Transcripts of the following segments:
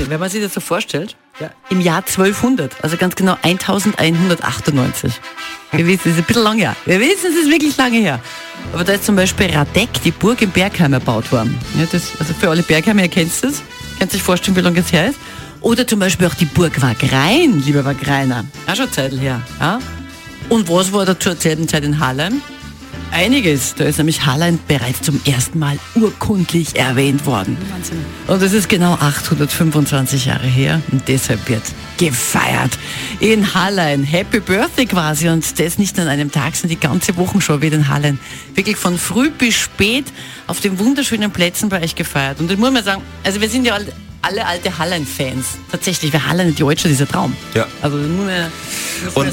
Wahnsinn, wenn man sich das so vorstellt. Ja. Im Jahr 1200, also ganz genau 1198. Wir wissen, es ist ein bisschen lang her. Wir wissen, es ist wirklich lange her. Aber da ist zum Beispiel Radeck, die Burg im Bergheim erbaut worden. Ja, das, also für alle Bergheimer, ihr kennt das. Könnt sich vorstellen, wie lange es her ist. Oder zum Beispiel auch die Burg Wagrein, lieber Wagreiner. Auch schon Zeit her. Ja? Und was war da zur selben Zeit in Hallein? Einiges. Da ist nämlich Hallein bereits zum ersten Mal urkundlich erwähnt worden. Wahnsinn. Und es ist genau 825 Jahre her und deshalb wird gefeiert. In Hallein. Happy Birthday quasi und das nicht an einem Tag, sondern die ganze Woche schon wird in Hallein. Wirklich von früh bis spät auf den wunderschönen Plätzen bei euch gefeiert. Und ich muss mal sagen, also wir sind ja alle, alle alte Hallein-Fans. Tatsächlich, wir Hallein die Deutsche dieser Traum. Ja. Also nur mehr, Und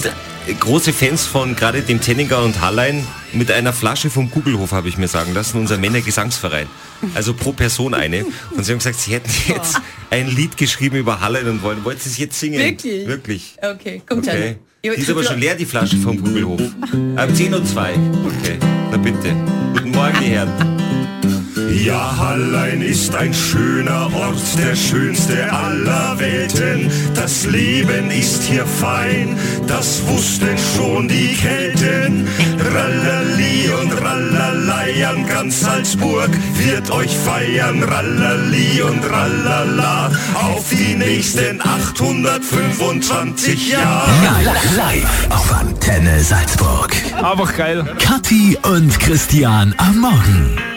große Fans von gerade dem Tenninger und Hallein mit einer Flasche vom Kugelhof, habe ich mir sagen lassen, unser Männergesangsverein. Also pro Person eine. Und sie haben gesagt, sie hätten jetzt ein Lied geschrieben über Hallein und wollen, wollten sie es jetzt singen? Wirklich? Wirklich. Okay, kommt Okay. her. Die ist aber schon leer, die Flasche vom Kugelhof. Ab 10 und 2. Okay, na bitte. Guten Morgen, die Herren. Ja, Hallein ist ein schöner Ort, der schönste aller Welten. Das Leben ist hier fein, das wussten schon die Kelten. Ganz Salzburg wird euch feiern. Rallali und Rallala auf die nächsten 825 Jahre. Live auf Antenne Salzburg. Einfach geil. Kathi und Christian am Morgen.